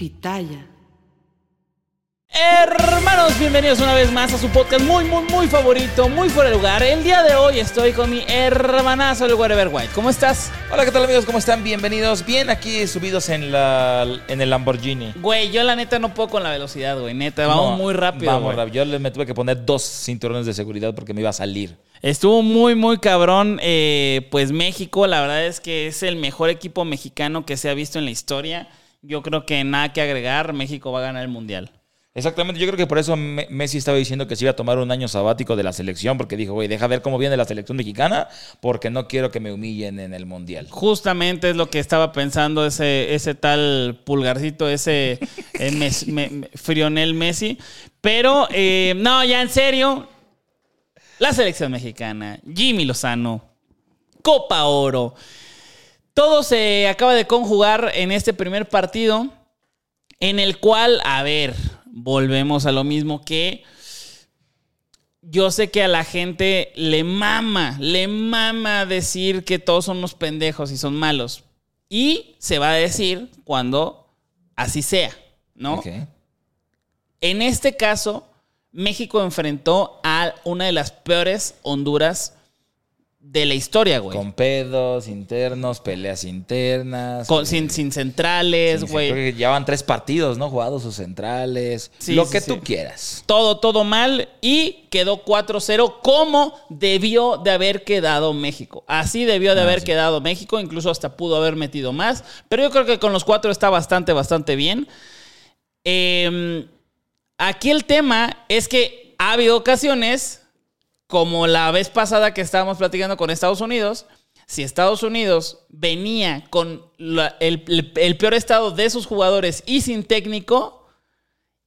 Pitaya. Hermanos, bienvenidos una vez más a su podcast muy, muy, muy favorito, muy fuera de lugar. El día de hoy estoy con mi hermanazo, el Wherever White. ¿Cómo estás? Hola, ¿qué tal amigos? ¿Cómo están? Bienvenidos. Bien aquí subidos en, la, en el Lamborghini. Güey, yo la neta no puedo con la velocidad, güey. Neta, vamos No, muy rápido. Vamos güey. rápido. Yo le- me tuve que poner dos cinturones de seguridad porque me iba a salir. Estuvo muy, muy cabrón. eh, pues México, la verdad es que es el mejor equipo mexicano que se ha visto en la historia. Yo creo que nada que agregar. México va a ganar el mundial. Exactamente, yo creo que por eso Me- Messi estaba diciendo que se iba a tomar un año sabático de la selección, porque dijo, güey, deja ver cómo viene la selección mexicana, porque no quiero que me humillen en el Mundial. Justamente es lo que estaba pensando ese, ese tal pulgarcito, ese eh, Mes- me- me- Frionel Messi. Pero, eh, no, ya en serio, la selección mexicana, Jimmy Lozano, Copa Oro, todo se acaba de conjugar en este primer partido, en el cual, a ver, volvemos a lo mismo que yo sé que a la gente le mama, le mama decir que todos son unos pendejos y son malos. Y se va a decir cuando así sea, ¿no? En este caso, México enfrentó a una de las peores Honduras de la historia, güey. Con pedos internos, peleas internas. Con- eh, sin, sin centrales, sin- güey. Llevan tres partidos, ¿no? Jugados sus centrales. Sí, lo sí, que sí. tú quieras. Todo, todo mal y quedó 4-0 como debió de haber quedado México. Así debió de Ah, haber quedado México, incluso hasta pudo haber metido más, pero yo creo que con los cuatro está bastante, bastante bien. Eh, aquí el tema es que ha habido ocasiones, como la vez pasada que estábamos platicando con Estados Unidos, si Estados Unidos venía con la- el, el- el peor estado de sus jugadores y sin técnico,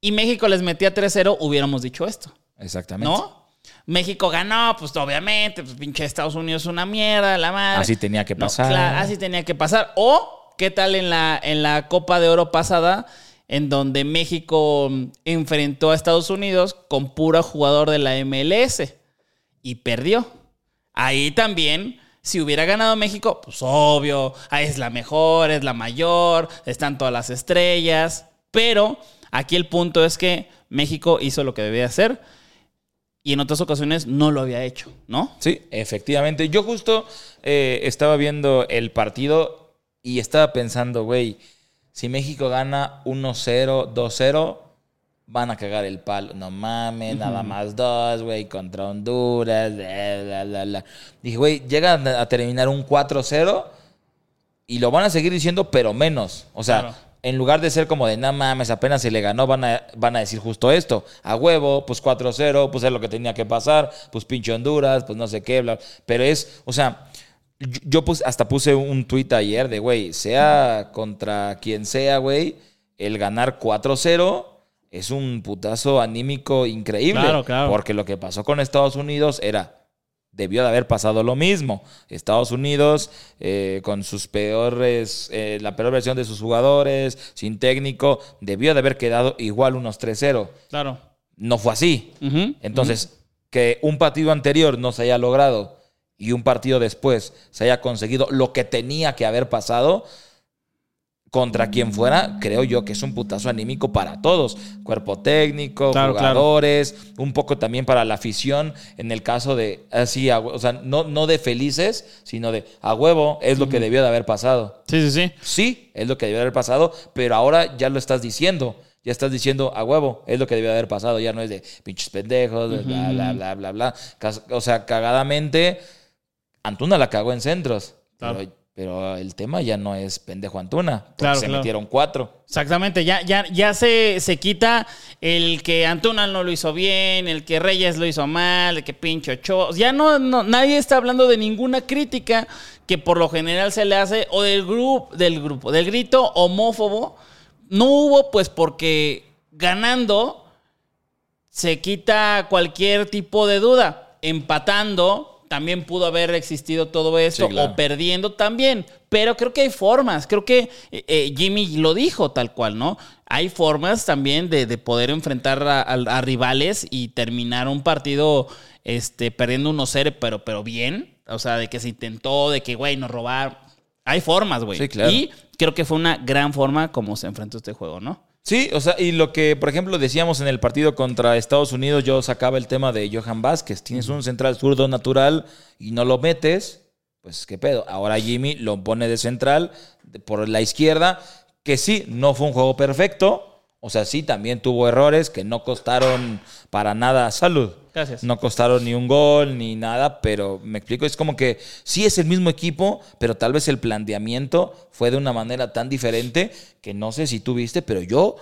y México les metía 3-0, hubiéramos dicho esto, Exactamente. ¿no? México ganó, pues obviamente, pues pinche Estados Unidos es una mierda, la madre. Así tenía que No, pasar. claro, así tenía que pasar. O, ¿qué tal en la, en la Copa de Oro pasada, en donde México enfrentó a Estados Unidos con puro jugador de la MLS y perdió? Ahí también, si hubiera ganado México, pues obvio, es la mejor, es la mayor, están todas las estrellas. Pero aquí el punto es que México hizo lo que debía hacer y en otras ocasiones no lo había hecho, ¿no? Sí, efectivamente. Yo justo eh, estaba viendo el partido y estaba pensando, güey, si México gana 1-0, 2-0, van a cagar el palo. No mames, nada más dos, güey, contra Honduras. bla, bla, bla. Dije, güey, llegan a terminar un 4-0 y lo van a seguir diciendo, pero menos. O sea, Claro. en lugar de ser como de, no mames, apenas se le ganó, van a, van a decir justo esto. A huevo, pues 4-0, pues es lo que tenía que pasar, pues pinche Honduras, pues no sé qué, bla. Pero es, o sea, yo, yo pues hasta puse un tuit ayer de, güey, sea contra quien sea, güey, el ganar 4-0 es un putazo anímico increíble. Claro, claro. Porque lo que pasó con Estados Unidos era debió de haber pasado lo mismo. Estados Unidos, eh, con sus peores, eh, la peor versión de sus jugadores, sin técnico, debió de haber quedado igual unos 3-0. Claro. No fue así. Entonces, que un partido anterior no se haya logrado y un partido después se haya conseguido lo que tenía que haber pasado, contra quien fuera, creo yo que es un putazo anímico para todos. Cuerpo técnico, Claro, claro. jugadores, un poco también para la afición, en el caso de, así, o sea, no, no de felices, sino de a huevo, es lo que debió de haber pasado. Sí, sí, sí. Sí, es lo que debió de haber pasado, pero ahora ya lo estás diciendo. Ya estás diciendo a huevo, es lo que debió de haber pasado. Ya no es de pinches pendejos, de bla, bla, bla, bla, bla. O sea, cagadamente, Antuna la cagó en centros. Claro. Pero, pero el tema ya no es pendejo Antuna. porque Claro, se claro. metieron cuatro. Exactamente, ya, ya, ya se, se quita el que Antuna no lo hizo bien, el que Reyes lo hizo mal, el que Pincho Ochoa. Ya no, no, nadie está hablando de ninguna crítica que por lo general se le hace, o del grupo, del grupo, del grito homófobo. No hubo, pues, porque ganando se quita cualquier tipo de duda. Empatando también pudo haber existido todo esto, Sí, claro. o perdiendo también. Pero creo que hay formas. Creo que eh, eh, Jimmy lo dijo tal cual, ¿no? Hay formas también de, de poder enfrentar a, a- a rivales y terminar un partido este, perdiendo 1-0, pero, pero bien. O sea, de que se intentó, de que, güey, nos robaron. Hay formas, güey. Sí, claro. Y creo que fue una gran forma como se enfrentó este juego, ¿no? Sí, o sea, y lo que, por ejemplo, decíamos en el partido contra Estados Unidos, yo sacaba el tema de Johan Vázquez. Tienes un central zurdo natural y no lo metes, pues qué pedo. Ahora Jimmy lo pone de central por la izquierda, que sí, no fue un juego perfecto. O sea, sí, también tuvo errores que no costaron para nada salud. Gracias. No costaron ni un gol ni nada, pero me explico, es como que sí es el mismo equipo, pero tal vez el planteamiento fue de una manera tan diferente que no sé si tú viste, pero yo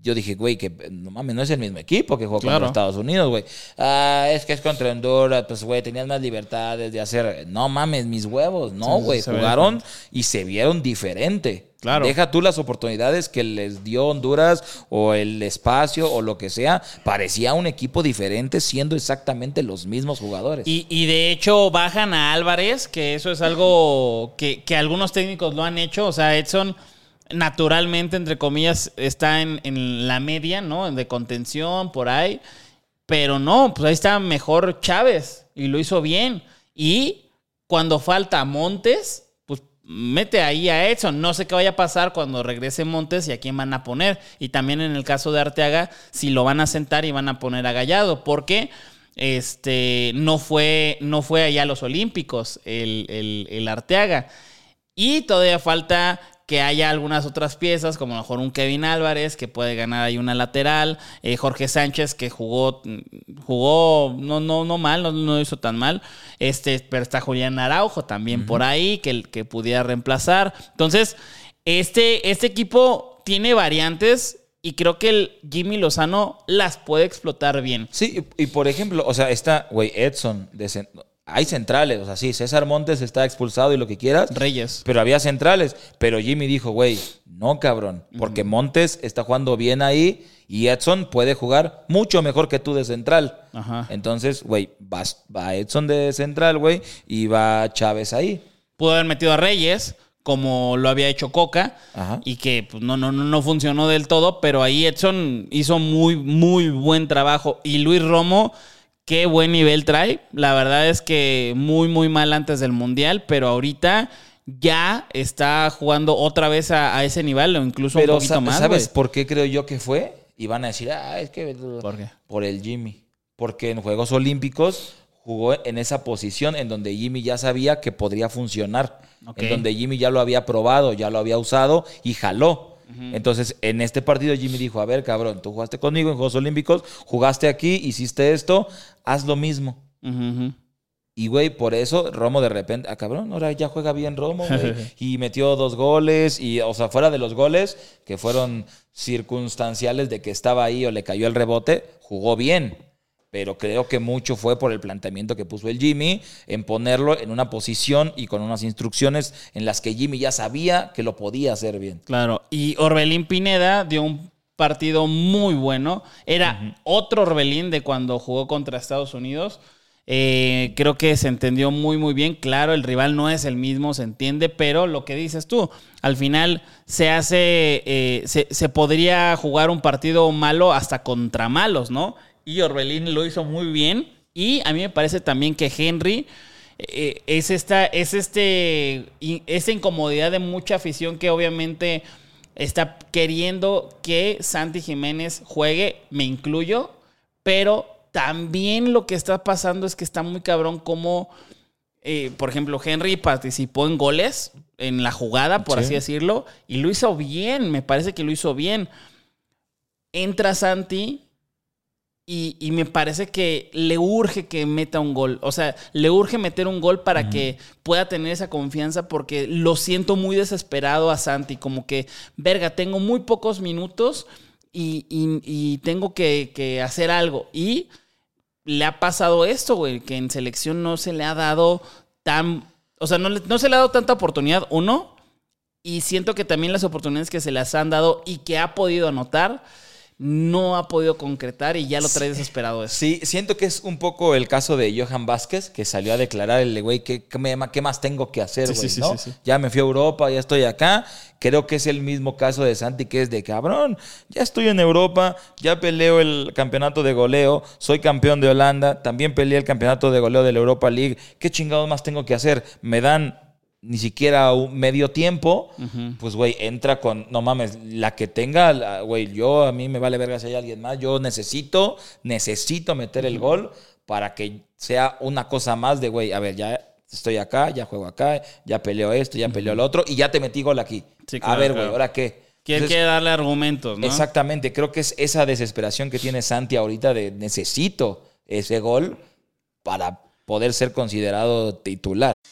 yo dije, güey, que no mames, no es el mismo equipo que jugó Claro. contra Estados Unidos, güey. Ah, es que es contra Honduras, pues, güey, tenían más libertades de hacer. No mames, mis huevos. No, Sí, güey, ve jugaron y se vieron diferente. Claro. Deja tú las oportunidades que les dio Honduras o el espacio o lo que sea. Parecía un equipo diferente siendo exactamente los mismos jugadores. Y, y de hecho bajan a Álvarez, que eso es algo que, que algunos técnicos lo han hecho. O sea, Edson naturalmente, entre comillas, está en, en la media, ¿no? De contención, por ahí. Pero no, pues ahí está mejor Chávez y lo hizo bien. Y cuando falta Montes, mete ahí a Edson. No sé qué vaya a pasar cuando regrese Montes y a quién van a poner. Y también en el caso de Arteaga, si lo van a sentar y van a poner a Gallado. Porque este, no, fue, no fue allá a los Olímpicos el, el- el Arteaga. Y todavía falta que haya algunas otras piezas, como a lo mejor un Kevin Álvarez, que puede ganar ahí una lateral. eh, Jorge Sánchez, que jugó, jugó no, no, no mal, no, no hizo tan mal. Este, pero está Julián Araujo también por ahí, que, que pudiera reemplazar. Entonces, este, este equipo tiene variantes y creo que el Jimmy Lozano las puede explotar bien. Sí, y, y por ejemplo, o sea, está, güey, Edson, de hay centrales, o sea, sí, César Montes está expulsado y lo que quieras, Reyes. pero había centrales. Pero Jimmy dijo, güey, no, cabrón, porque Montes está jugando bien ahí y Edson puede jugar mucho mejor que tú de central. Ajá. Entonces, güey, vas- va Edson de central, güey, y va Chávez ahí. Pudo haber metido a Reyes, como lo había hecho Coca, Ajá. y que pues, no, no, no, no funcionó del todo, pero ahí Edson hizo muy, muy buen trabajo. Y Luis Romo, qué buen nivel trae. La verdad es que muy, muy mal antes del Mundial, pero ahorita ya está jugando otra vez a, a ese nivel, o incluso Pero un poquito sa- más. ¿sabes por qué creo yo que fue? Y van a decir, ah, es que... ¿Por qué? Por el Jimmy. Porque en Juegos Olímpicos jugó en esa posición en donde Jimmy ya sabía que podría funcionar. En donde Jimmy ya lo había probado, ya lo había usado y jaló. Entonces, en este partido Jimmy dijo, a ver, cabrón, tú jugaste conmigo en Juegos Olímpicos, jugaste aquí, hiciste esto, haz lo mismo. Y, güey, por eso Romo de repente, ah, cabrón, ahora ya juega bien Romo, güey. y metió dos goles, y, o sea, fuera de los goles, que fueron circunstanciales de que estaba ahí o le cayó el rebote, jugó bien. Pero creo que mucho fue por el planteamiento que puso el Jimmy en ponerlo en una posición y con unas instrucciones en las que Jimmy ya sabía que lo podía hacer bien. Claro, y Orbelín Pineda dio un partido muy bueno. Era otro Orbelín de cuando jugó contra Estados Unidos. Eh, creo que se entendió muy, muy bien. Claro, el rival no es el mismo, se entiende, pero lo que dices tú, al final se hace, eh, se, se podría jugar un partido malo hasta contra malos, ¿no? Y Orbelín lo hizo muy bien. Y a mí me parece también que Henry eh, es esta, es este, esta incomodidad de mucha afición que obviamente está queriendo que Santi Jiménez juegue, me incluyo, pero también lo que está pasando es que está muy cabrón como, eh, por ejemplo, Henry participó en goles en la jugada, por Sí. así decirlo, y lo hizo bien, me parece que lo hizo bien. Entra Santi y, y me parece que le urge que meta un gol. O sea, le urge meter un gol para que pueda tener esa confianza porque lo siento muy desesperado a Santi. Como que, verga, tengo muy pocos minutos y, y- y tengo que, que hacer algo. Y le ha pasado esto, güey, que en selección no se le ha dado tan... O sea, no, no se le ha dado tanta oportunidad, uno. Y siento que también las oportunidades que se las han dado y que ha podido anotar, no ha podido concretar y ya lo trae desesperado eso. Sí, siento que es un poco el caso de Johan Vázquez, que salió a declarar el güey, ¿qué, qué, me- qué más tengo que hacer, Sí, güey? sí, sí, ¿no? sí, sí. Ya me fui a Europa, ya estoy acá. Creo que es el mismo caso de Santi, que es de cabrón. Ya estoy en Europa, ya peleo el campeonato de goleo, soy campeón de Holanda, también peleé el campeonato de goleo de la Europa League. ¿Qué chingados más tengo que hacer? Me dan ni siquiera un medio tiempo, pues güey, entra con, no mames, la que tenga, güey, yo a mí me vale verga si hay alguien más, yo necesito, necesito meter el gol para que sea una cosa más de, güey, a ver, ya estoy acá, ya juego acá, ya peleo esto, ya peleo lo otro, y ya te metí gol aquí. Sí, a ver, güey, claro. ¿ahora qué? Quiere darle argumentos, ¿no? Exactamente, creo que es esa desesperación que tiene Santi ahorita de necesito ese gol para poder ser considerado titular.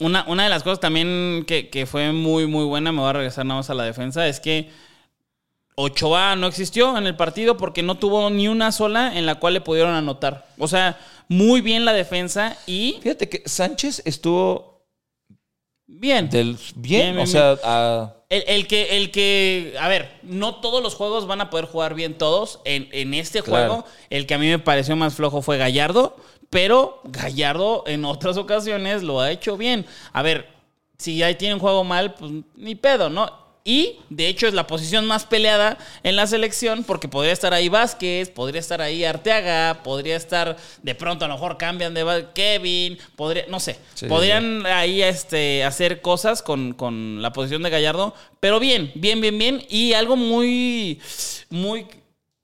Una, una de las cosas también que, que fue muy, muy buena, me voy a regresar nada más a la defensa, es que Ochoa no existió en el partido porque no tuvo ni una sola en la cual le pudieron anotar. O sea, muy bien la defensa y Fíjate que Sánchez estuvo bien. del bien, Bien, o sea, a- El, el que, el que, a ver, no todos los juegos van a poder jugar bien todos. En, en este Claro. juego, el que a mí me pareció más flojo fue Gallardo, pero Gallardo en otras ocasiones lo ha hecho bien. A ver, si ahí tiene un juego mal, pues ni pedo, ¿no? Y de hecho es la posición más peleada en la selección porque podría estar ahí Vázquez, podría estar ahí Arteaga, podría estar de pronto a lo mejor cambian de Kevin, podría, no sé, Sí, podrían ahí este, hacer cosas con, con la posición de Gallardo, pero bien, bien, bien, bien. Y algo muy, muy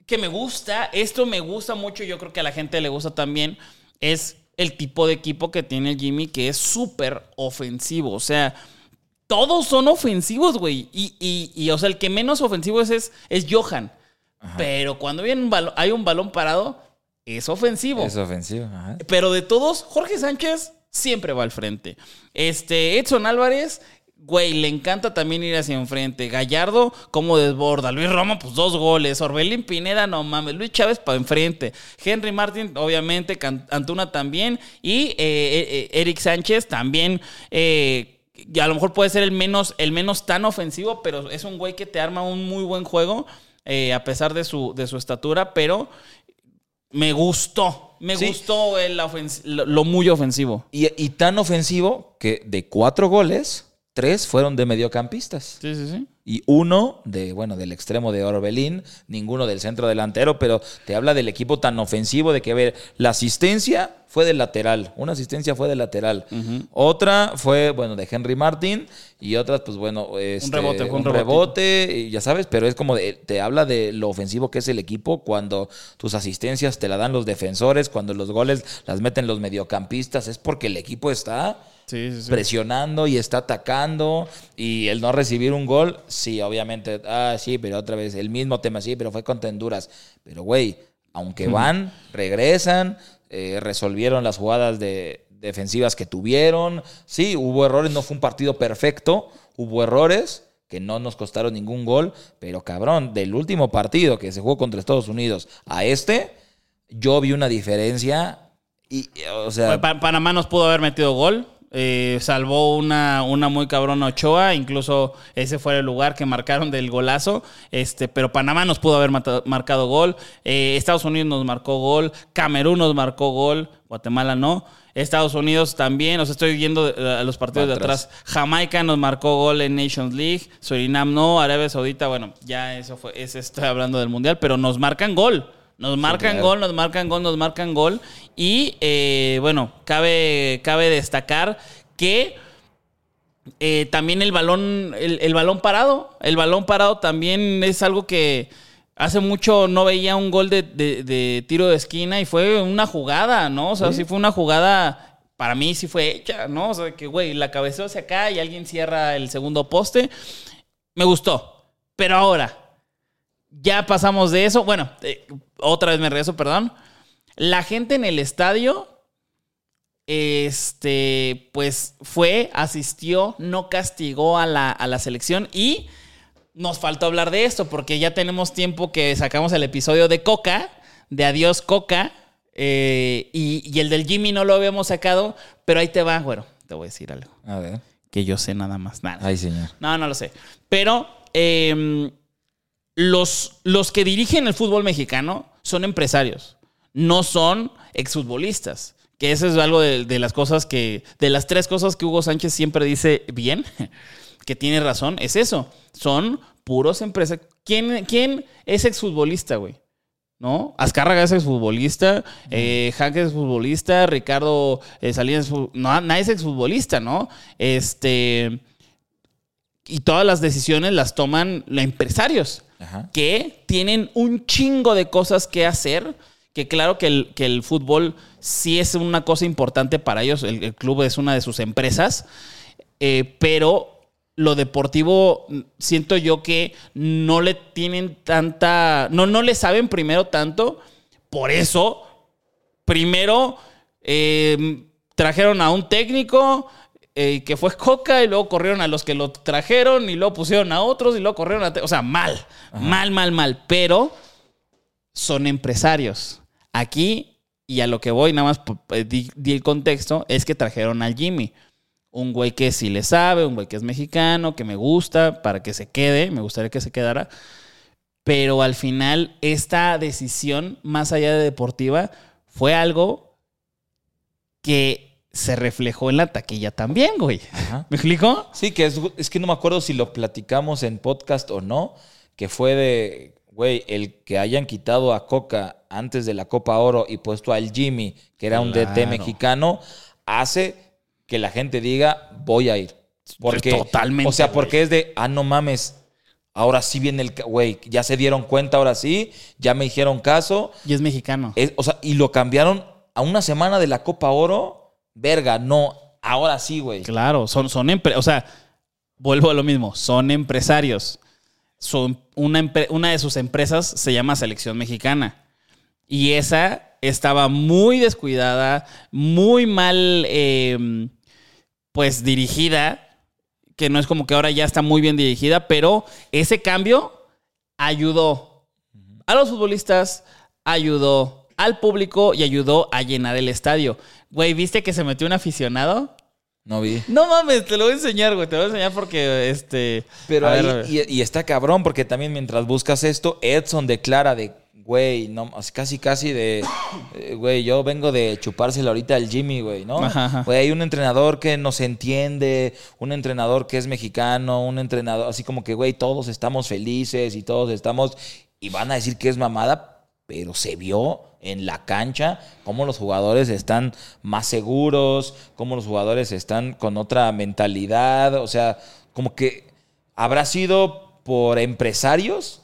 que me gusta, esto me gusta mucho, yo creo que a la gente le gusta también, es el tipo de equipo que tiene Jimmy, que es súper ofensivo. O sea, todos son ofensivos, güey. Y, y, y, o sea, el que menos ofensivo es, es, es Johan. Pero cuando viene un balón- hay un balón parado, es ofensivo. es ofensivo. ajá. Pero de todos, Jorge Sánchez siempre va al frente. Este, Edson Álvarez, güey, le encanta también ir hacia enfrente. Gallardo, como desborda. Luis Roma, pues dos goles. Orbelín Pineda, no mames. Luis Chávez para enfrente. Henry Martin, obviamente. Antuna también. Y eh, eh, eh, Eric Sánchez también. eh, y a lo mejor puede ser el menos, el menos tan ofensivo, pero es un güey que te arma un muy buen juego. a pesar de su, de su estatura, pero me gustó. Me Sí. gustó el lo, lo muy ofensivo. Y, y tan ofensivo que de cuatro goles, tres fueron de mediocampistas. Sí, sí, sí. Y uno de, bueno, del extremo de Orbelín, ninguno del centro delantero, pero te habla del equipo tan ofensivo de que, a ver, la asistencia fue del lateral, una asistencia fue del lateral, otra fue, bueno, de Henry Martin y otras, pues bueno, este, rebote, fue un rebotito. rebote, y ya sabes, pero es como, de- te habla de lo ofensivo que es el equipo cuando tus asistencias te la dan los defensores, cuando los goles las meten los mediocampistas, es porque el equipo está Sí, sí, sí. presionando y está atacando y el no recibir un gol, sí, obviamente, ah, sí, pero otra vez el mismo tema, sí, pero fue con tenduras. Pero, güey, aunque van, regresan, eh, resolvieron las jugadas de, defensivas que tuvieron, sí, hubo errores, no fue un partido perfecto, hubo errores que no nos costaron ningún gol, pero cabrón, del último partido que se jugó contra Estados Unidos a este, yo vi una diferencia Y, o sea, Pa- Panamá nos pudo haber metido gol. Eh, salvó una, una muy cabrona Ochoa. Incluso ese fue el lugar que marcaron del golazo. Este, pero Panamá nos pudo haber marcado gol. eh, Estados Unidos nos marcó gol. Camerún nos marcó gol. Guatemala no. Estados Unidos también. O sea, estoy viendo eh, a los partidos de Atrás. atrás. Jamaica nos marcó gol en Nations League. Surinam no. Arabia Saudita, bueno, ya eso fue. Ese estoy hablando del mundial. Pero nos marcan gol. Nos marcan claro. gol, nos marcan gol, nos marcan gol. Y eh, bueno, cabe, cabe destacar que eh, también el balón, el, el balón parado, el balón parado también es algo que hace mucho no veía un gol de, de- de tiro de esquina y fue una jugada, ¿no? O sea, sí, fue una jugada, para mí sí fue hecha, ¿no? O sea, que, güey, la cabeceó hacia acá y alguien cierra el segundo poste. Me gustó. Pero ahora, ya pasamos de eso. Bueno, eh, otra vez me regreso, perdón. La gente en el estadio, este, pues fue, asistió, no castigó a la, a la selección y nos faltó hablar de esto porque ya tenemos tiempo que sacamos el episodio de Coca, de Adiós Coca, eh, y, y el del Jimmy no lo habíamos sacado, pero ahí te va, bueno, te voy a decir algo a ver. que yo sé nada más. Nada. Ay, señor. No, no lo sé. Pero eh, los, los que dirigen el fútbol mexicano son empresarios, no son exfutbolistas. Que eso es algo de, de las cosas que, de las tres cosas que Hugo Sánchez siempre dice bien, que tiene razón, es eso. Son puros empresarios. ¿Quién, quién es exfutbolista, güey? ¿No? Azcárraga es exfutbolista, eh, Hank es futbolista, Ricardo eh, Salinas no, nadie es exfutbolista, ¿no? Este y todas las decisiones las toman los empresarios Que tienen un chingo de cosas que hacer. Que claro que el, que el fútbol sí es una cosa importante para ellos. El, club es una de sus empresas. eh, pero lo deportivo, siento yo que no le tienen tanta. No, no le saben primero tanto. Por eso, primero eh, trajeron a un técnico eh, que fue Coca y luego corrieron a los que lo trajeron y luego pusieron a otros y luego corrieron a... O sea, mal, mal, mal, mal. Pero son empresarios. Aquí, y a lo que voy, nada más di, di el contexto, es que trajeron al Jimmy. Un güey que sí le sabe, un güey que es mexicano, que me gusta, para que se quede, me gustaría que se quedara. Pero al final, esta decisión, más allá de deportiva, fue algo que se reflejó en la taquilla también, güey. Ajá. ¿Me explico? Sí, que es, es que no me acuerdo si lo platicamos en podcast o no, que fue de, güey, el que hayan quitado a Coca antes de la Copa Oro y puesto al Jimmy, que era un DT mexicano, hace que la gente diga, voy a ir. Porque, Totalmente, O sea, güey. porque es de, ah, no mames, ahora sí viene el, güey, ya se dieron cuenta, ahora sí, ya me dijeron caso. Y es mexicano. Es- o sea, y lo cambiaron a una semana de la Copa Oro, verga, no, ahora sí, güey. Claro, son, son o sea, vuelvo a lo mismo, son empresarios. Son una, una de sus empresas se llama Selección Mexicana. Y esa estaba muy descuidada, muy mal, eh, pues dirigida, que no es como que ahora ya está muy bien dirigida, pero ese cambio ayudó a los futbolistas, ayudó al público y ayudó a llenar el estadio. Güey, ¿viste que se metió un aficionado? No vi. No mames, te lo voy a enseñar, güey. Te lo voy a enseñar porque, este... Pero ahí, ver, y, y está cabrón, porque también mientras buscas esto, Edson declara de, güey, no, casi, casi de, eh, güey, yo vengo de chupárselo ahorita al Jimmy, güey, ¿no? Ajá, ajá. Güey, hay un entrenador que nos entiende, un entrenador que es mexicano, un entrenador, así como que, güey, todos estamos felices y todos estamos, y van a decir que es mamada, pero se vio en la cancha cómo los jugadores están más seguros, cómo los jugadores están con otra mentalidad, o sea, como que habrá sido por empresarios,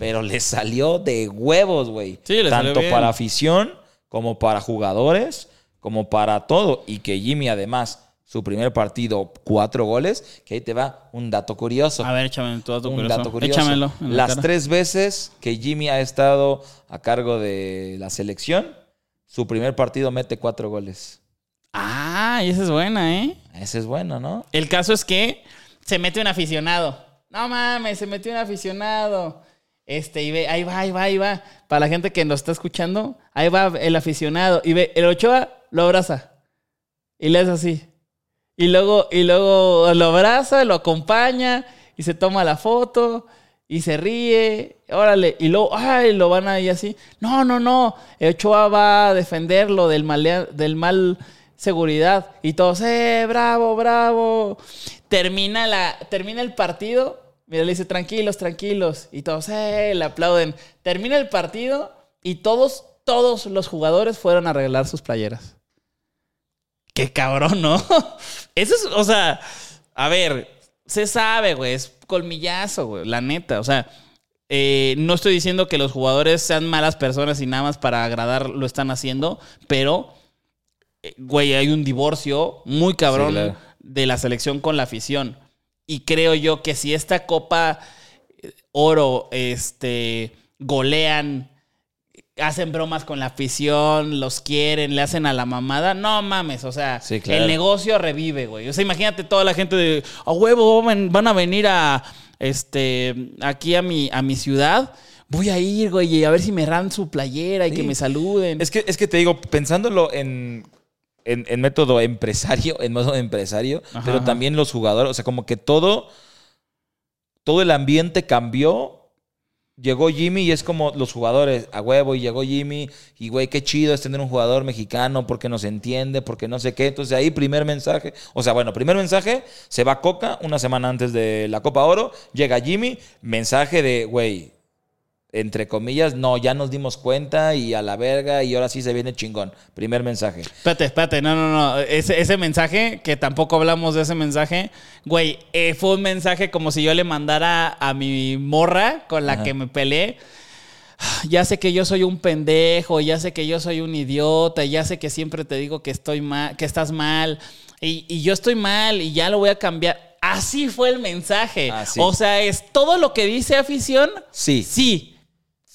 pero les salió de huevos, güey. Sí, Tanto para afición, como para jugadores, como para todo. Y que Jimmy, además, su primer partido, cuatro goles, que ahí te va un dato curioso. A ver, échame tu dato un curioso. dato curioso. Échamelo. la Las cara. tres veces que Jimmy ha estado a cargo de la selección, su primer partido mete cuatro goles. Ah, y esa es buena, ¿eh? Ese es bueno, ¿no? El caso es que se mete un aficionado. No mames, se metió un aficionado. Este, y ve, ahí va, ahí va, ahí va. Para la gente que nos está escuchando, ahí va el aficionado. Y ve, el Ochoa lo abraza. Y le hace así. Y luego, y luego lo abraza, lo acompaña y se toma la foto y se ríe. Órale. Y luego, ay, lo van ahí así. No, no, no. Ochoa va a defenderlo del mal, del mal seguridad. Y todos, eh, bravo, bravo. Termina, la, termina el partido. Mira, le dice, tranquilos, tranquilos. Y todos, eh, le aplauden. Termina el partido y todos, todos los jugadores fueron a arreglar sus playeras. Qué cabrón, ¿no? Eso es, o sea, a ver, se sabe, güey, es colmillazo, güey, la neta. O sea, eh, no estoy diciendo que los jugadores sean malas personas y nada más para agradar lo están haciendo, pero, eh, güey, hay un divorcio muy cabrón Sí, claro. de la selección con la afición. Y creo yo que si esta Copa eh, Oro, este, golean hacen bromas con la afición, los quieren, le hacen a la mamada. No mames, o sea, Sí, claro. el negocio revive, güey. O sea, imagínate toda la gente de, a huevo, van a venir a, este, aquí a mi, a mi ciudad. Voy a ir, güey, y a ver si me dan su playera y Sí. que me saluden. Es que, es que te digo, pensándolo en, en, en método empresario, en modo empresario, Ajá, pero ajá. también los jugadores, o sea, como que todo, todo el ambiente cambió. Llegó Jimmy y es como los jugadores a huevo y llegó Jimmy y güey, qué chido es tener un jugador mexicano porque nos entiende, porque no sé qué. Entonces ahí primer mensaje, o sea, bueno, primer mensaje, se va Coca una semana antes de la Copa Oro, llega Jimmy, mensaje de, güey, entre comillas, no, ya nos dimos cuenta y a la verga y ahora sí se viene chingón. Primer mensaje. Espérate, espérate, no, no, no. Ese, ese mensaje, que tampoco hablamos de ese mensaje, güey, eh, fue un mensaje como si yo le mandara a mi morra con la Ajá. que me peleé. Ya sé que yo soy un pendejo, ya sé que yo soy un idiota, ya sé que siempre te digo que estoy mal, que estás mal, y, y yo estoy mal y ya lo voy a cambiar. Así fue el mensaje. Así. O sea, es todo lo que dice afición. Sí. Sí,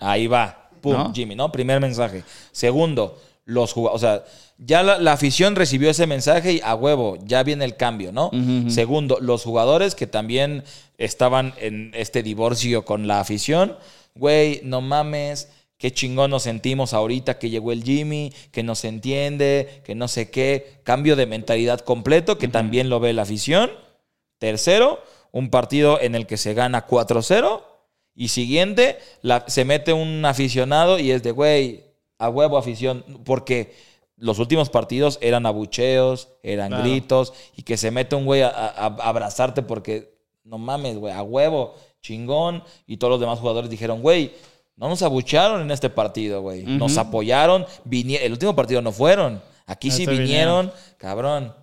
Ahí va. Pum, ¿No? Jimmy, ¿no? Primer mensaje. Segundo, los jugadores. O sea, ya la, la afición recibió ese mensaje y a huevo, ya viene el cambio, ¿no? Segundo, los jugadores que también estaban en este divorcio con la afición. Güey, no mames. Qué chingón nos sentimos ahorita que llegó el Jimmy, que nos entiende, que no sé qué. Cambio de mentalidad completo, que también lo ve la afición. Tercero, un partido en el que se gana 4-0. Y siguiente, la- se mete un aficionado y es de, güey, a huevo afición. Porque los últimos partidos eran abucheos, eran Claro. gritos. Y que se mete un güey a, a- a abrazarte porque, no mames, güey, a huevo, chingón. Y todos los demás jugadores dijeron, güey, no nos abuchearon en este partido, güey. Nos apoyaron. el último partido no fueron. Aquí sí vinieron, cabrón.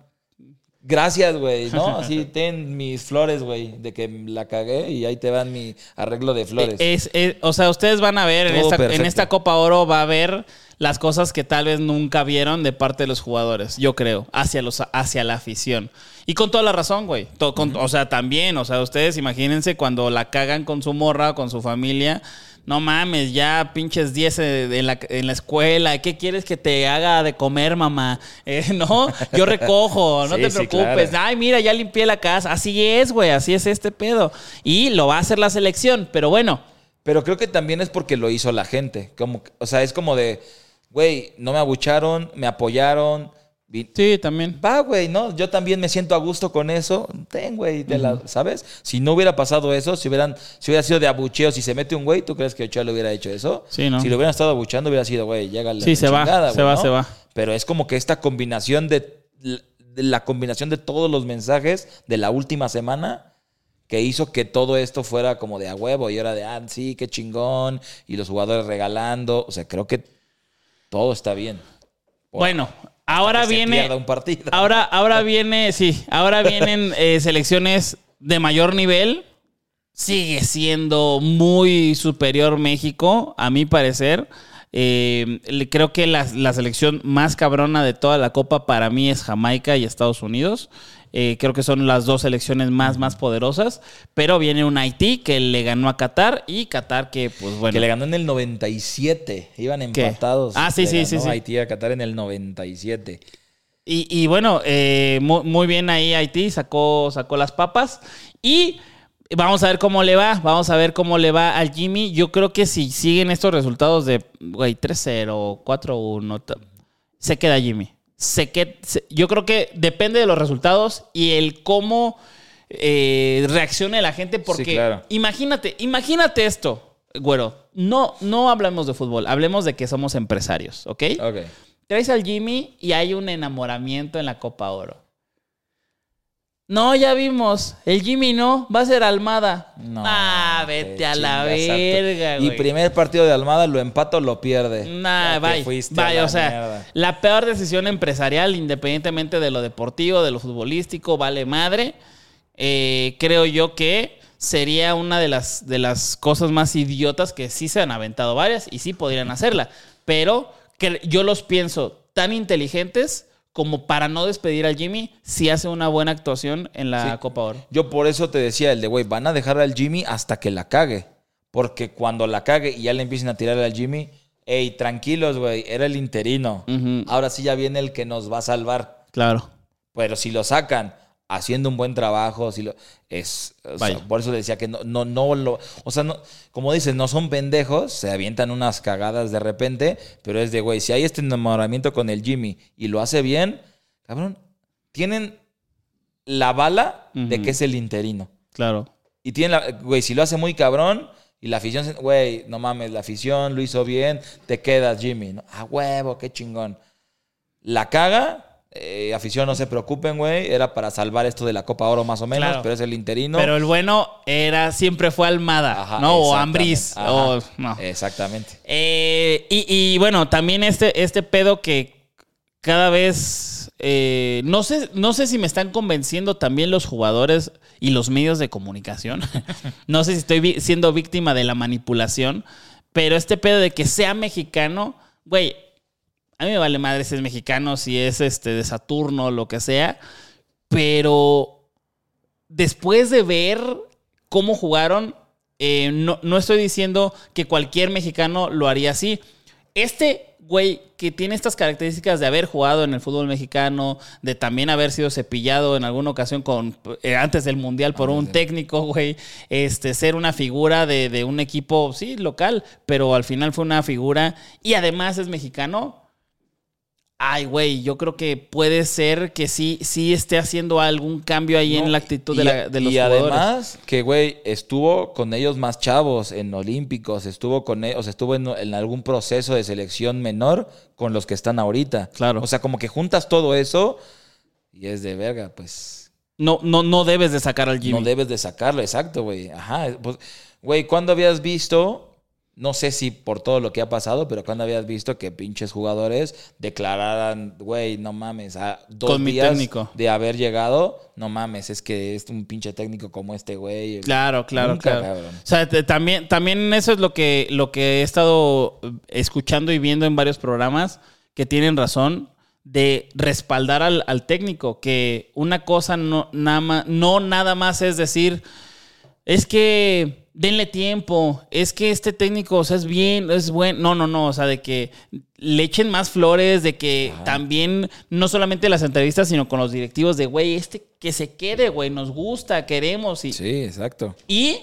Gracias, güey, ¿no? Así ten mis flores, güey, de que la cagué y ahí te van mi arreglo de flores. Es, es- o sea, ustedes van a ver en esta, en perfecto. esta Copa Oro va a haber las cosas que tal vez nunca vieron de parte de los jugadores, yo creo, hacia los hacia la afición. Y con toda la razón, güey. Con- O sea, también, o sea, ustedes imagínense cuando la cagan con su morra, con su familia. No mames, ya pinches 10 en la, en la escuela. ¿Qué quieres que te haga de comer, mamá? Eh, no, yo recojo, no Sí, te sí, preocupes. claro. Ay, mira, ya limpié la casa. Así es, güey, así es este pedo. Y lo va a hacer la selección, pero bueno. Pero creo que también es porque lo hizo la gente. Como, o sea, es como de, güey, no me abucharon, me apoyaron. Sí, también. Va, güey, ¿no? Yo también me siento a gusto con eso. Ten, güey, de la- ¿sabes? Si no hubiera pasado eso, si hubieran, si hubiera sido de abucheo, si se mete un güey, ¿tú crees que Ochoa le hubiera hecho eso? Sí, ¿no? Si lo hubieran estado abuchando, hubiera sido, güey, llega la Sí, se va, chingada, se va, ¿no? se va. Pero es como que esta combinación de, de la combinación de todos los mensajes de la última semana que hizo que todo esto fuera como de a huevo y era de, ah, sí, qué chingón, y los jugadores regalando. O sea, creo que todo está bien. Bueno, ahora que se viene. pierda un partido. Ahora, ahora viene, sí, ahora vienen eh, selecciones de mayor nivel. Sigue siendo muy superior México, a mi parecer. Eh, creo que la, la selección más cabrona de toda la Copa para mí es Jamaica y Estados Unidos. Eh, creo que son las dos selecciones más, más poderosas. Pero viene un Haití que le ganó a Qatar y Qatar que, pues bueno. Que le ganó en el 97. Iban ¿Qué? empatados. Ah, sí, sí, sí, sí. Haití a Qatar en el 97. Y, y bueno, eh, muy, muy bien ahí Haití, sacó, sacó las papas. Y vamos a ver cómo le va, vamos a ver cómo le va al Jimmy. Yo creo que si siguen estos resultados de, güey, 3-0, 4-1, ta- se queda Jimmy. Se que- se- yo creo que depende de los resultados y el cómo eh, reaccione la gente. Porque claro. imagínate, imagínate esto, güero. No, no hablemos de fútbol, hablemos de que somos empresarios, ¿ok? Ok. Traes al Jimmy y hay un enamoramiento en la Copa Oro. No, ya vimos. El Jimmy no, va a ser Almada. No, ah, te vete a la verga, Y güey. primer partido de Almada lo empata o lo pierde. Nah, Ya te bye. fuiste a Bye, la o sea, mierda. la peor decisión empresarial, independientemente de lo deportivo, de lo futbolístico, vale madre. Eh, creo yo que sería una de las, de las cosas más idiotas que sí se han aventado varias y sí podrían hacerla. Pero que yo los pienso tan inteligentes como para no despedir al Jimmy si hace una buena actuación en la Sí. Copa Oro. Yo por eso te decía el de, güey, van a dejar al Jimmy hasta que la cague. Porque cuando la cague y ya le empiecen a tirar al Jimmy, hey, tranquilos, güey, era el interino. Ahora sí ya viene el que nos va a salvar. Claro. Pero si lo sacan haciendo un buen trabajo, si lo es o sea, Vaya. por eso decía que no no no lo, o sea, no como dices, no son pendejos, se avientan unas cagadas de repente, pero es de güey, si hay este enamoramiento con el Jimmy y lo hace bien, cabrón, tienen la bala de que es el interino. Claro. Y tienen la, güey, si lo hace muy cabrón y la afición, güey, no mames, la afición lo hizo bien, te quedas, Jimmy. ¿no? A huevo, qué chingón. La caga, eh, afición, no se preocupen, güey, era para salvar esto de la Copa Oro más o menos, Claro. pero es el interino. Pero el bueno era siempre fue Almada, Ajá, ¿no? O. Ambriz. O, no. Exactamente. Eh, y, y bueno, también este, este pedo que cada vez. eh, no, sé, no sé si me están convenciendo también los jugadores y los medios de comunicación. no sé si estoy siendo víctima de la manipulación. Pero este pedo de que sea mexicano, güey, a mí me vale madre si es mexicano, si es este de Saturno, lo que sea. Pero después de ver cómo jugaron, eh, no, no estoy diciendo que cualquier mexicano lo haría así. Este güey que tiene estas características de haber jugado en el fútbol mexicano, de también haber sido cepillado en alguna ocasión con eh, antes del mundial por un técnico, güey, este ser una figura de, de un equipo sí local, pero al final fue una figura y además es mexicano. Ay, güey, yo creo que puede ser que sí, sí esté haciendo algún cambio ahí No, en la actitud y, de, la- de los y jugadores. además que, güey, estuvo con ellos más chavos en Olímpicos, estuvo con ellos, estuvo en, en algún proceso de selección menor con los que están ahorita. Claro. O sea, como que juntas todo eso y es de verga, pues No, no, no debes de sacar al Jimmy. no debes de sacarlo, exacto, güey. Ajá, pues, güey, ¿cuándo habías visto? No sé si por todo lo que ha pasado, pero cuando habías visto que pinches jugadores declararan, güey, no mames, a dos Con mi días técnico. de haber llegado, no mames, es que es un pinche técnico como este güey. Claro, claro, Nunca, claro. cabrón. O sea, te- también, también eso es lo que, lo que he estado escuchando y viendo en varios programas que tienen razón de respaldar al, al técnico, que una cosa no nada, más, no nada más es decir, es que denle tiempo, es que este técnico, o sea, es bien, es bueno. No, no, no, o sea, de que le echen más flores, de que también, no solamente las entrevistas, sino con los directivos de, güey, este que se quede, güey, nos gusta, queremos. Y, Sí, exacto. y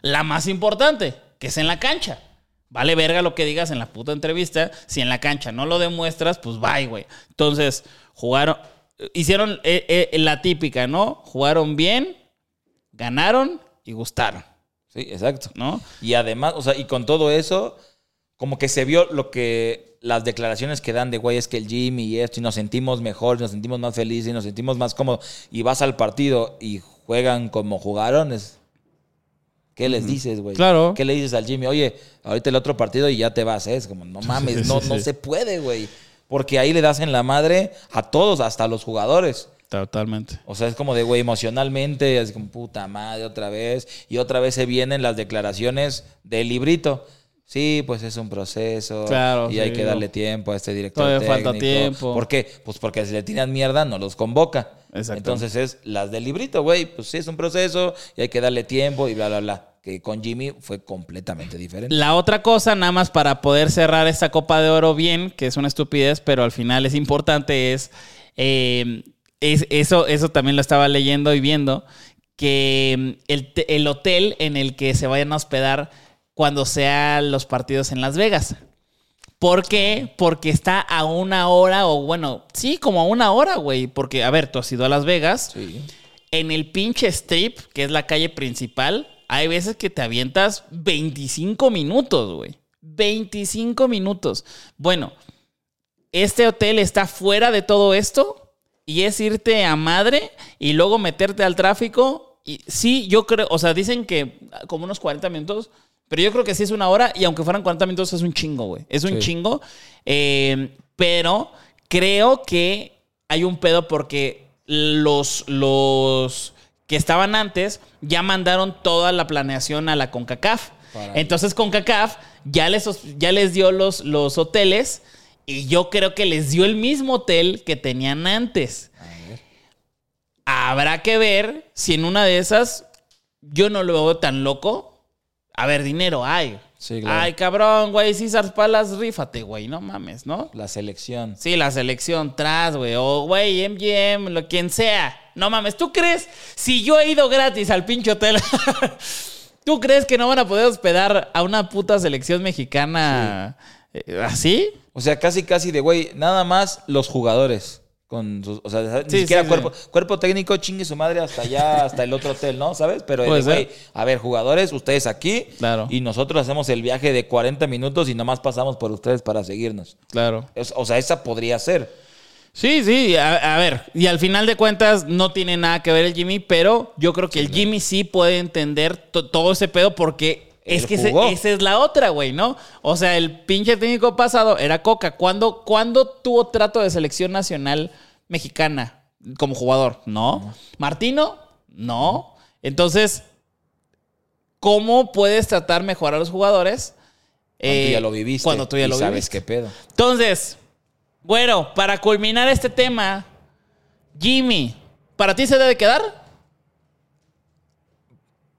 la más importante, que es en la cancha. Vale verga lo que digas en la puta entrevista. Si en la cancha no lo demuestras, pues bye, güey. Entonces, jugaron, hicieron eh, eh, la típica, ¿no? Jugaron bien, ganaron y gustaron, Sí, exacto. ¿no? Y además, o sea, y con todo eso, como que se vio lo que las declaraciones que dan de güey es que el Jimmy y esto, y nos sentimos mejor, nos sentimos más felices, y nos sentimos más cómodos, y vas al partido y juegan como jugaron, es. ¿Qué les dices, güey? Claro. ¿Qué le dices al Jimmy? Oye, ahorita el otro partido y ya te vas, ¿eh? Es como, no mames, no, Sí, no sí. se puede, güey. Porque ahí le das en la madre a todos, hasta a los jugadores. Totalmente. O sea, es como de, güey, emocionalmente, es como puta madre otra vez. Y otra vez se vienen las declaraciones del librito. Sí, pues es un proceso. Claro, Y hay que darle tiempo a este director Todavía falta técnico. tiempo. ¿Por qué? Pues porque si le tiran mierda, no los convoca. Exacto. Entonces es las del librito, güey. Pues sí, es un proceso y hay que darle tiempo y bla, bla, bla. Que con Jimmy fue completamente diferente. La otra cosa, nada más para poder cerrar esta Copa de Oro bien, que es una estupidez, pero al final es importante, es, eh, es- eso, eso también lo estaba leyendo y viendo, que mm, el, el hotel en el que se vayan a hospedar cuando sean los partidos en Las Vegas. ¿Por qué? Porque está a una hora, o bueno, sí, como a una hora, güey. Porque, a ver, tú has ido a Las Vegas. Sí. En el pinche strip, que es la calle principal, hay veces que te avientas 25 minutos, güey. 25 minutos. Bueno, este hotel está fuera de todo esto y es irte a madre y luego meterte al tráfico. Y sí, yo creo, o sea, dicen que como unos 40 minutos, pero yo creo que sí es una hora y aunque fueran 40 minutos es un chingo, güey. Es un Sí. chingo. Eh, pero creo que hay un pedo porque los, los que estaban antes ya mandaron toda la planeación a la CONCACAF. Para- Entonces CONCACAF ya les, ya les dio los, los hoteles y yo creo que les dio el mismo hotel que tenían antes. Habrá que ver si en una de esas yo no lo veo tan loco. A ver, dinero hay. Sí, claro. Ay, cabrón, güey, César Palas, rífate, güey, no mames, ¿no? La selección. Sí, la selección tras, güey. O, güey, MGM, lo quien sea. No mames, ¿tú crees? Si yo he ido gratis al pinche hotel, ¿tú crees que no van a poder hospedar a una puta selección mexicana eh, así? O sea, casi, casi de, güey, nada más los jugadores. Con sus- o sea, ni siquiera sí, cuerpo, cuerpo técnico, chingue su madre hasta allá, hasta el otro hotel, ¿no? ¿Sabes? Pero, de, güey, a ver, jugadores, ustedes aquí. Claro. Y nosotros hacemos el viaje de 40 minutos y nomás pasamos por ustedes para seguirnos. Claro. Es- o sea, esa podría ser. Sí, sí, a, a ver, y al final de cuentas no tiene nada que ver el Jimmy, pero yo creo que el Jimmy sí puede entender to- todo ese pedo porque es Él que ese- esa es la otra, güey, ¿no? O sea, el pinche técnico pasado era Coca. ¿Cuándo, cuándo tuvo trato de selección nacional mexicana como jugador? No. ¿Martino? No. Entonces, ¿cómo puedes tratar mejor a los jugadores? Cuando tú eh, ya lo viviste. Cuando tú ya y lo sabes viviste. qué pedo. Entonces, bueno, para culminar este tema, Jimmy, ¿para ti se debe quedar?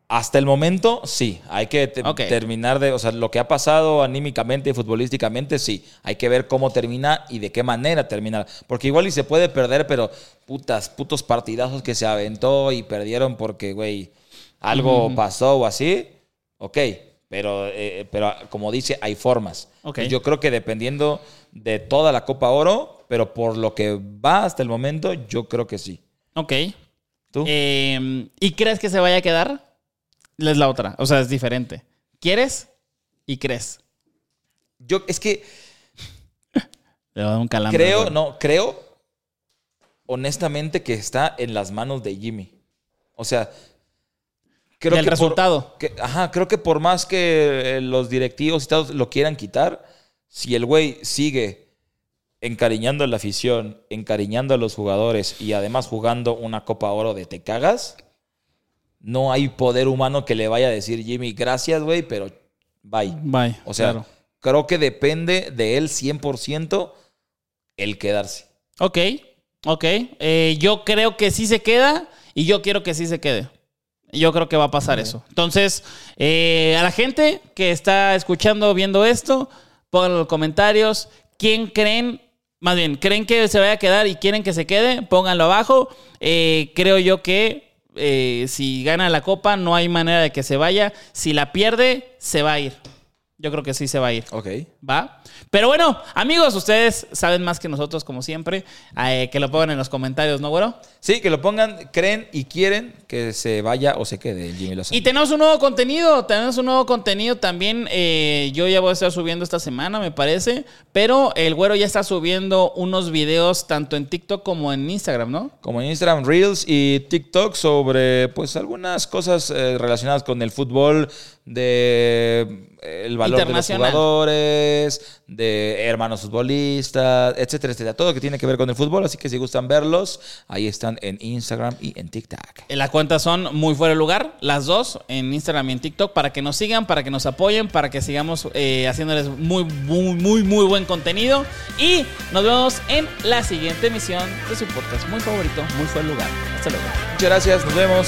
Hasta el momento, sí. Hay que te- terminar de. O sea, lo que ha pasado anímicamente y futbolísticamente, sí. Hay que ver cómo termina y de qué manera termina. Porque igual y se puede perder, pero putas, putos partidazos que se aventó y perdieron porque, güey, algo pasó o así. Ok. Pero, eh, pero como dice, hay formas. Ok. Y Yo creo que dependiendo de toda la Copa Oro, pero por lo que va hasta el momento, yo creo que sí. Ok. ¿Tú? Eh, ¿Y crees que se vaya a quedar? Es la otra. O sea, es diferente. ¿Quieres? Y crees. yo, es que. Le va a dar un calambre. Creo, no, creo honestamente que está en las manos de Jimmy. O sea, creo Del que por- resultado. que- ajá, creo que por más que eh, los directivos y todos lo quieran quitar, si el güey sigue encariñando a la afición, encariñando a los jugadores y además jugando una Copa Oro de te cagas, no hay poder humano que le vaya a decir Jimmy, gracias, güey, pero bye. Bye. O sea, claro. creo que depende de él 100% el quedarse. Ok. Ok. Eh, yo creo que sí se queda y yo quiero que sí se quede. Yo creo que va a pasar eso. Entonces, eh, a la gente que está escuchando, viendo esto, pongan en los comentarios quién creen, más bien, creen que se vaya a quedar y quieren que se quede, pónganlo abajo. Eh, creo yo que eh, si gana la copa, no hay manera de que se vaya. Si la pierde, se va a ir. Yo creo que sí se va a ir. Ok. ¿Va? Pero bueno, amigos, ustedes saben más que nosotros, como siempre. Eh, que lo pongan en los comentarios, ¿no, güero? Sí, que lo pongan, creen y quieren que se vaya o se quede Jimmy Lozano. Y tenemos un nuevo contenido, tenemos un nuevo contenido también. eh, yo ya voy a estar subiendo esta semana, me parece. Pero el güero ya está subiendo unos videos tanto en TikTok como en Instagram, ¿no? Como en Instagram Reels y TikTok sobre pues algunas cosas eh, relacionadas con el fútbol de eh, el valor de los jugadores, de hermanos futbolistas, etcétera, etcétera. Todo lo que tiene que ver con el fútbol. Así que si gustan verlos, ahí están en Instagram y en TikTok. Las cuentas son muy fuera de lugar, las dos, en Instagram y en TikTok, para que nos sigan, para que nos apoyen, para que sigamos eh, haciéndoles muy, muy, muy, muy buen contenido. Y nos vemos en la siguiente emisión de su podcast muy favorito, muy fuera de lugar. Hasta luego. Muchas gracias, nos vemos.